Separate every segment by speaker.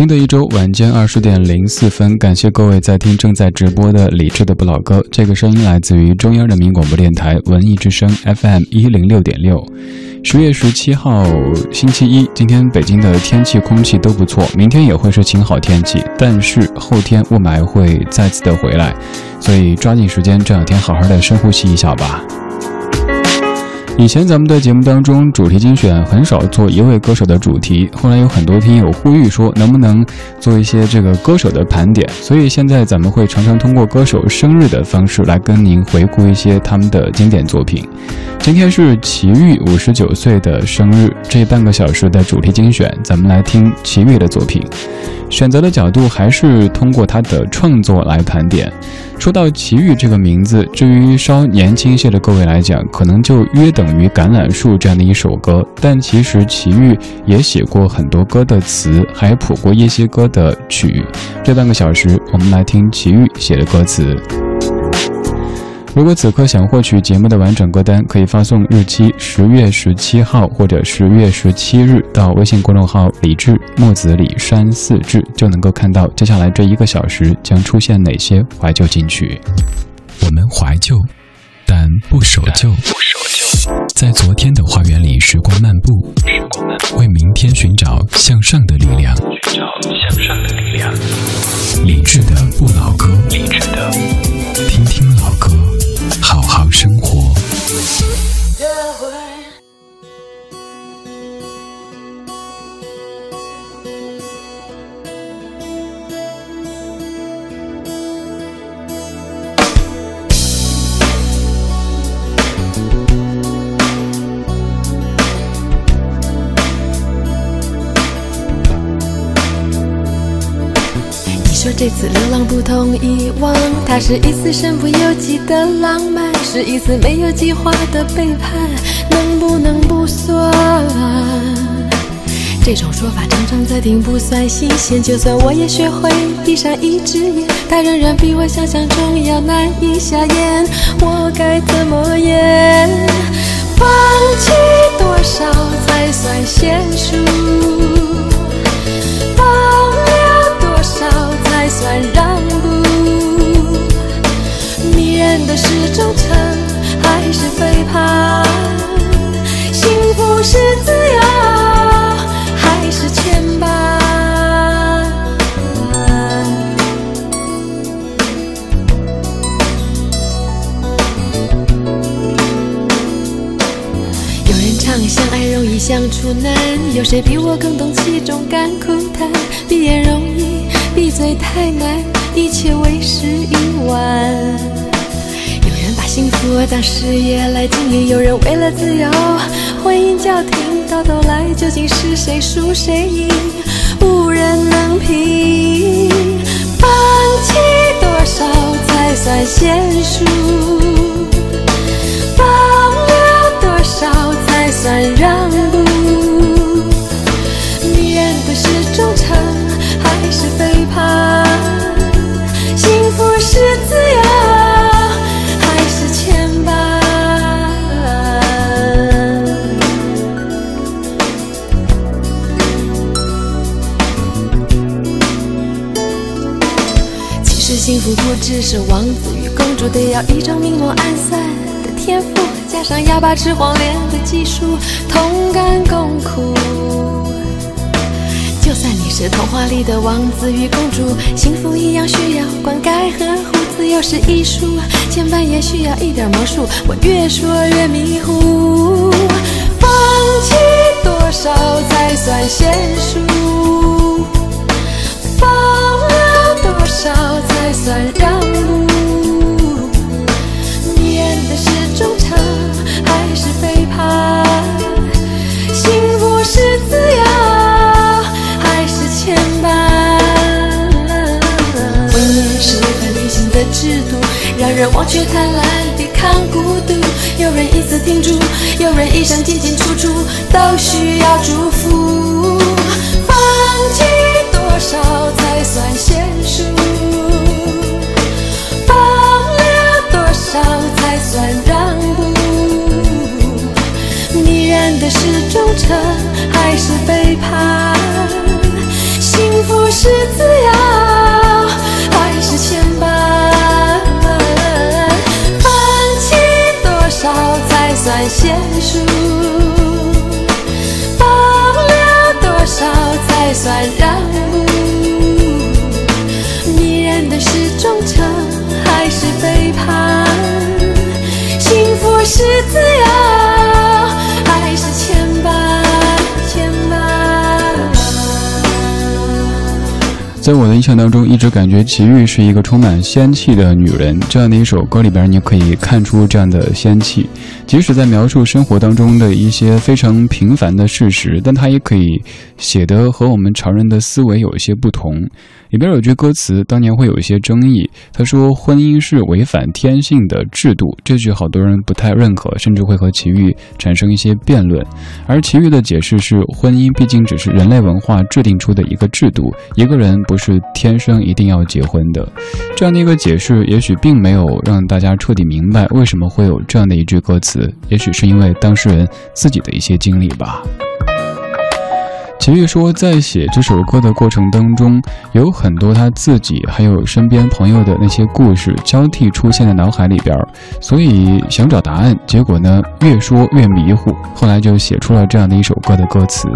Speaker 1: 新的一周晚间二十点零四分，感谢各位在听正在直播的李志的不老歌。这个声音来自于中央人民广播电台文艺之声 FM 一零六点六。十月十七号星期一，今天北京的天气空气都不错，明天也会是晴好天气，但是后天雾霾会再次的回来，所以抓紧时间这两天好好的深呼吸一下吧。以前咱们的节目当中，主题精选很少做一位歌手的主题。后来有很多听友呼吁说，能不能做一些这个歌手的盘点？所以现在咱们会常常通过歌手生日的方式来跟您回顾一些他们的经典作品。今天是齐豫五十九岁的生日，这半个小时的主题精选，咱们来听齐豫的作品。选择的角度还是通过他的创作来盘点。说到齐豫这个名字，至于稍年轻些的各位来讲，可能就约等于《橄榄树》这样的一首歌。但其实齐豫也写过很多歌的词，还谱过一些歌的曲。这半个小时，我们来听齐豫写的歌词。如果此刻想获取节目的完整歌单，可以发送日期十月十七号或者十月十七日到微信公众号“李志木子李山四志”，就能够看到接下来这一个小时将出现哪些怀旧金曲。
Speaker 2: 我们怀旧，但不守旧。在昨天的花园里时光漫步，为明天寻找向上的力量。
Speaker 3: 寻找向上的力量。
Speaker 2: 理智的不老歌，
Speaker 3: 理智的，
Speaker 4: 说这次流浪不同以往，它是一次身不由己的浪漫，是一次没有计划的背叛，能不能不算？这种说法常常在听，不算新鲜。就算我也学会闭上一只眼，它仍然比我想象中要难以下咽。我该怎么演？放弃多少才算娴熟？算让步，迷人的是忠诚还是背叛？幸福是自由还是牵绊？有人唱相爱容易相处难，有谁比我更懂其中甘苦谈？闭眼容易。闭嘴太难，一切为时已晚。有人把幸福当事业来经营，有人为了自由婚姻叫停，到头来究竟是谁输谁赢，无人能评。放弃多少才算娴熟？放了多少才算幸福不只是王子与公主，得要一种明眸暗算的天赋，加上哑巴吃黄连的技术，同甘共苦。就算你是童话里的王子与公主，幸福一样需要灌溉和护。自由是艺术，牵绊也需要一点魔术。我越说越迷糊，放弃多少才算娴熟？放少才算让步？你演的是忠诚还是背叛？幸福是自由还是牵绊？混乱是很理性的。制度让人忘却贪婪，抵抗孤独。有人一次停住，有人一生进进出出，都需要祝福。放弃多少才算少才算让步？迷人的是忠诚还是背叛？幸福是自由，还是牵绊？放弃多少才算娴熟？放了多少才算让步？
Speaker 1: 在我的印象当中，一直感觉齐豫是一个充满仙气的女人。这样的一首歌里边，你可以看出这样的仙气。即使在描述生活当中的一些非常平凡的事实，但她也可以写得和我们常人的思维有一些不同。里边有句歌词，当年会有一些争议。他说：“婚姻是违反天性的制度。”这句好多人不太认可，甚至会和齐豫产生一些辩论。而齐豫的解释是：婚姻毕竟只是人类文化制定出的一个制度，一个人不是天生一定要结婚的。这样的一个解释，也许并没有让大家彻底明白为什么会有这样的一句歌词。也许是因为当事人自己的一些经历吧。齐豫说，在写这首歌的过程当中，有很多他自己还有身边朋友的那些故事交替出现在脑海里边，所以想找答案，结果呢越说越迷糊，后来就写出了这样的一首歌的歌词。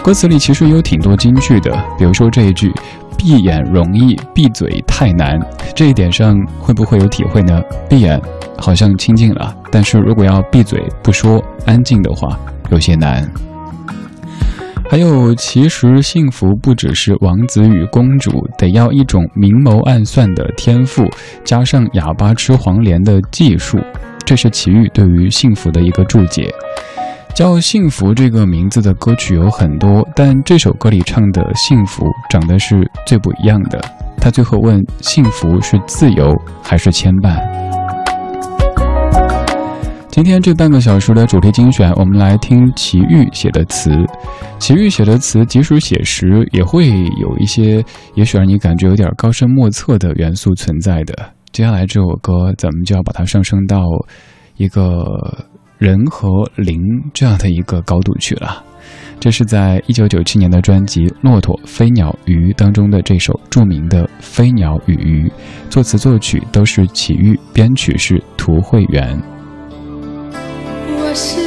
Speaker 1: 歌词里其实有挺多金句的，比如说这一句“闭眼容易，闭嘴太难”，这一点上会不会有体会呢？闭眼好像清静了，但是如果要闭嘴不说，安静的话，有些难。还有，其实幸福不只是王子与公主，得要一种明谋暗算的天赋，加上哑巴吃黄连的技术。这是齐豫对于幸福的一个注解。叫《幸福》这个名字的歌曲有很多，但这首歌里唱的幸福长得是最不一样的。他最后问：幸福是自由还是牵绊？今天这半个小时的主题精选，我们来听齐豫写的词。齐豫写的词，即使写实，也会有一些也许让你感觉有点高深莫测的元素存在的。接下来这首歌，咱们就要把它上升到一个人和灵这样的一个高度去了。这是在一九九七年的专辑《骆驼、飞鸟、鱼》当中的这首著名的《飞鸟与鱼》，作词作曲都是齐豫，编曲是涂慧源。
Speaker 4: 我是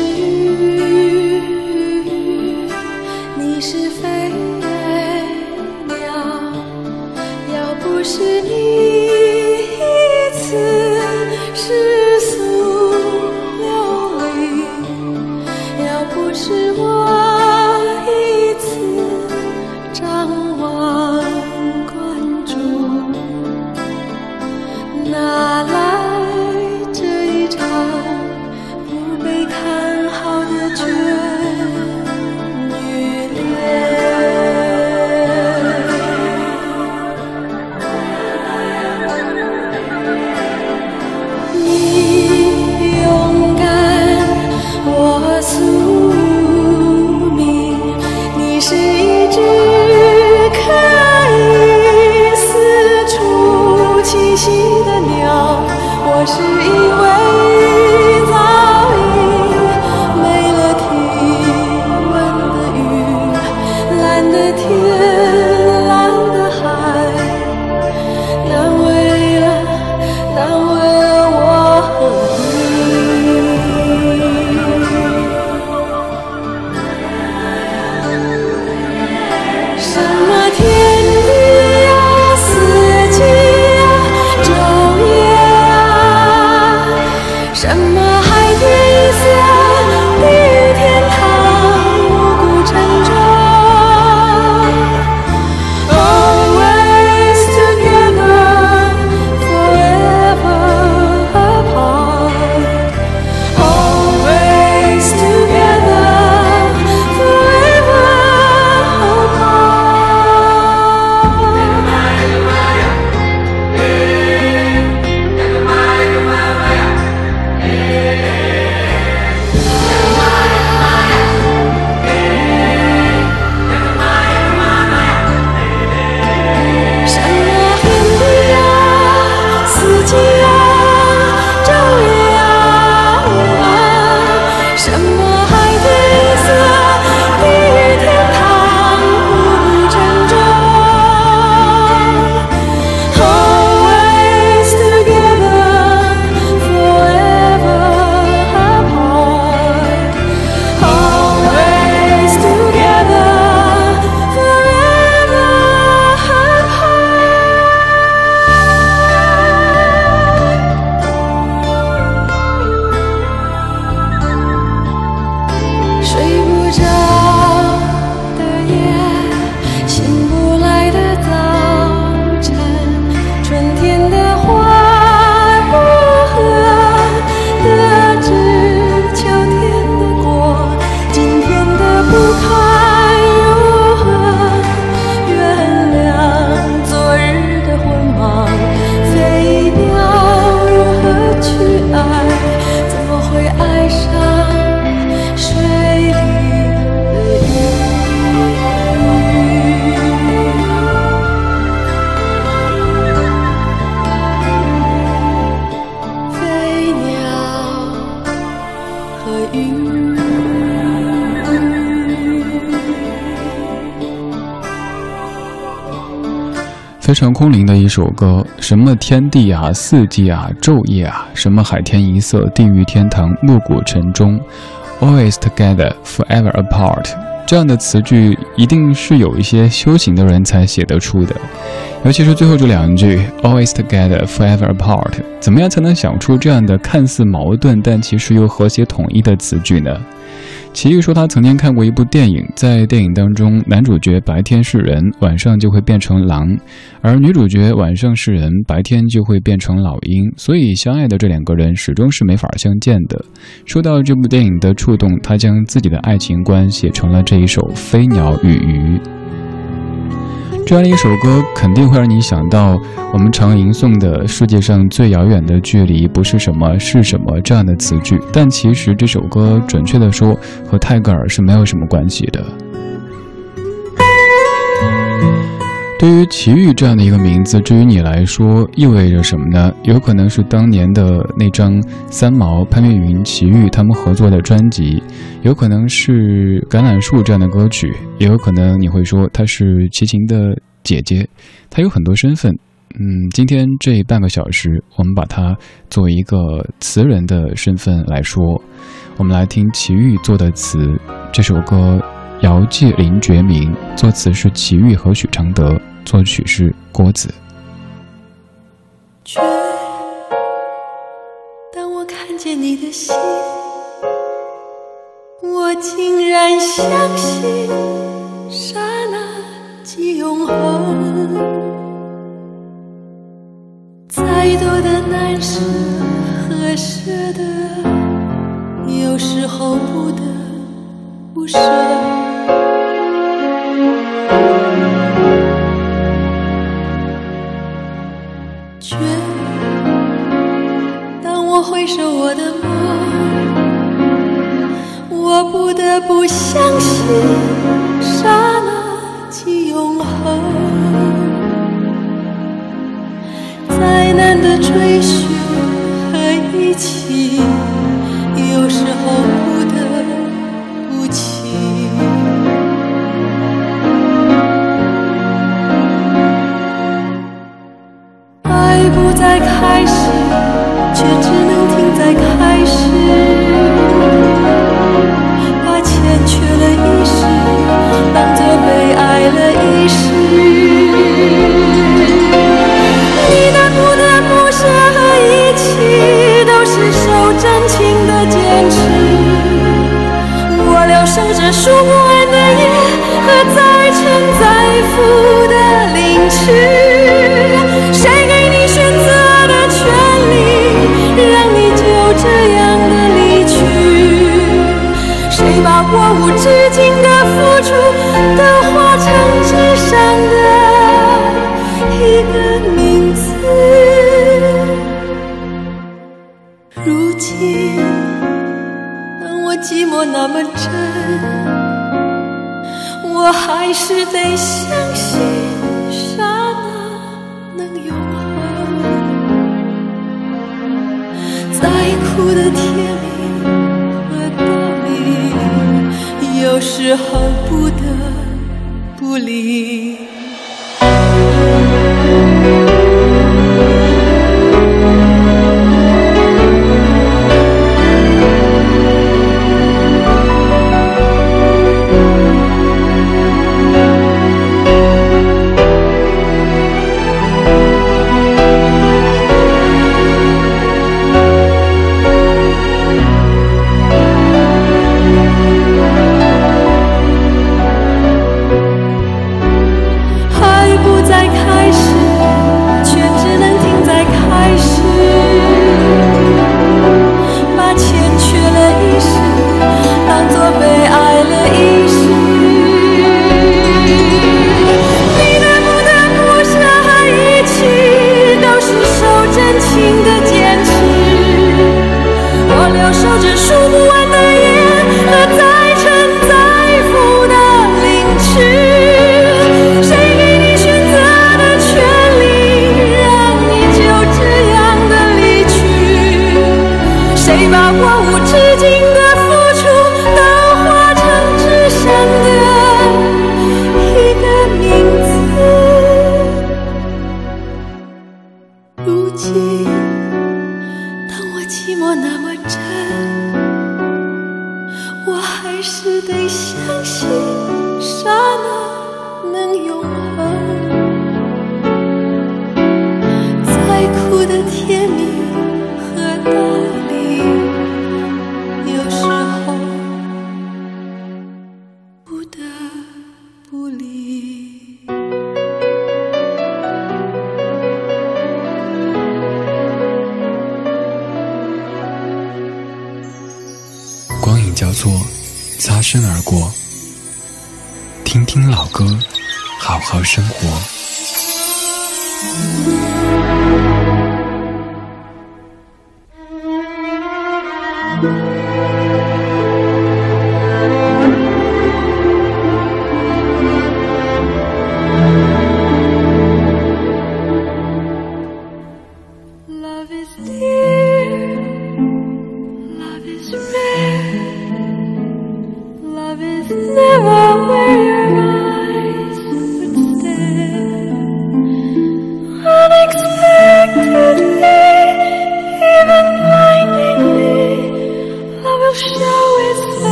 Speaker 4: 什么
Speaker 1: 非常空灵的一首歌，什么天地啊，四季啊，昼夜啊，什么海天一色，地狱天堂，暮鼓晨钟，always together, forever apart，这样的词句一定是有一些修行的人才写得出的，尤其是最后这两句 always together, forever apart，怎么样才能想出这样的看似矛盾但其实又和谐统一的词句呢？奇遇说，他曾经看过一部电影，在电影当中，男主角白天是人，晚上就会变成狼；而女主角晚上是人，白天就会变成老鹰。所以，相爱的这两个人始终是没法相见的。说到这部电影的触动，他将自己的爱情观写成了这一首《飞鸟与鱼》。这样的一首歌肯定会让你想到我们常吟诵的“世界上最遥远的距离不是什么是什么”这样的词句，但其实这首歌准确的说和泰戈尔是没有什么关系的。对于齐豫这样的一个名字，至于你来说意味着什么呢？有可能是当年的那张三毛、潘越云、齐豫他们合作的专辑，有可能是橄榄树这样的歌曲，也有可能你会说她是齐秦的姐姐，她有很多身份。嗯，今天这半个小时，我们把它作为一个词人的身份来说，我们来听齐豫做的词，这首歌《遥寄林觉民》，作词是齐豫和许常德。作曲是郭子。
Speaker 4: 却当我看见你的心，我竟然相信刹那即永恒。再多的难舍和舍得，有时候不得不舍。当我回首我的梦，我不得不相信刹那即永恒。再难的追寻和一起，有时候不得不弃。爱不再开始，却只能停在开始。把欠缺了一时，当作被爱了一世。你的不得不舍和一起，都是受真情的坚持。我留守着数不完的夜和再沉再浮的凌迟。上的一个名字？如今，当我寂寞那么真，我还是得相信刹那能永恒。再苦的甜蜜和道理，有时候不得不叫做擦身而过，听听老歌，好好生活。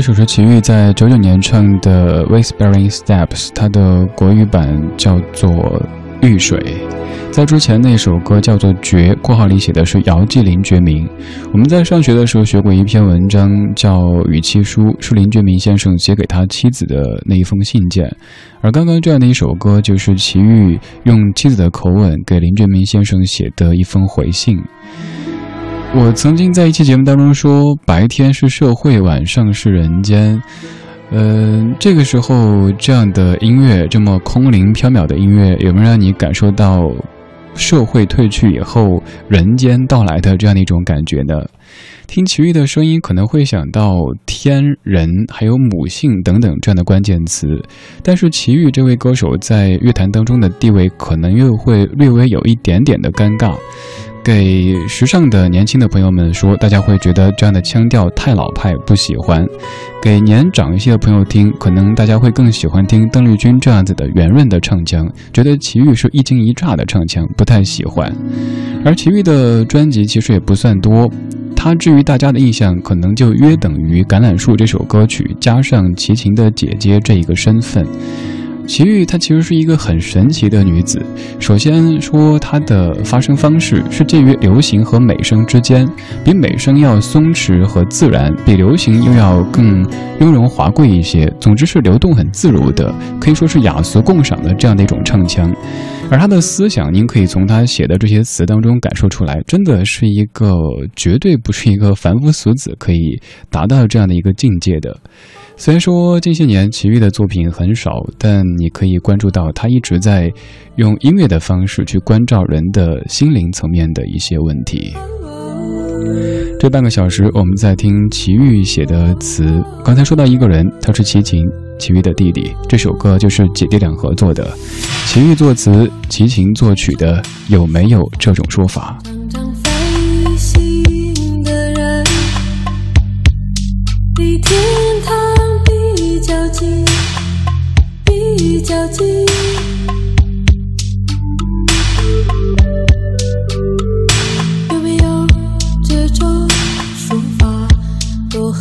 Speaker 1: 这首是齐豫在九九年唱的《Whispering Steps》，它的国语版叫做《遇水》。在之前那首歌叫做《绝》，括号里写的是姚继林绝名。我们在上学的时候学过一篇文章，叫《与妻书》，是林觉民先生写给他妻子的那一封信件。而刚刚这样的一首歌，就是齐豫用妻子的口吻给林觉民先生写的一封回信。我曾经在一期节目当中说，白天是社会，晚上是人间。嗯，这个时候这样的音乐，这么空灵飘渺的音乐，有没有让你感受到社会褪去以后，人间到来的这样的一种感觉呢？听齐豫的声音，可能会想到天、人，还有母性等等这样的关键词。但是齐豫这位歌手在乐坛当中的地位，可能又会略微有一点点的尴尬。给时尚的年轻的朋友们说，大家会觉得这样的腔调太老派，不喜欢；给年长一些的朋友听，可能大家会更喜欢听邓丽君这样子的圆润的唱腔，觉得齐豫是一惊一乍的唱腔，不太喜欢。而齐豫的专辑其实也不算多，他至于大家的印象，可能就约等于《橄榄树》这首歌曲加上齐秦的姐姐这一个身份。齐豫她其实是一个很神奇的女子。首先说她的发声方式是介于流行和美声之间，比美声要松弛和自然，比流行又要更雍容华贵一些。总之是流动很自如的，可以说是雅俗共赏的这样的一种唱腔。而他的思想，您可以从他写的这些词当中感受出来，真的是一个绝对不是一个凡夫俗子可以达到这样的一个境界的。虽然说近些年齐豫的作品很少，但你可以关注到他一直在用音乐的方式去关照人的心灵层面的一些问题。这半个小时，我们在听齐豫写的词。刚才说到一个人，他是齐秦，奇遇的弟弟这首歌就是姐弟俩合作的，奇遇作词，齐秦作曲的。有没有这种说法？有没有这种说法？多。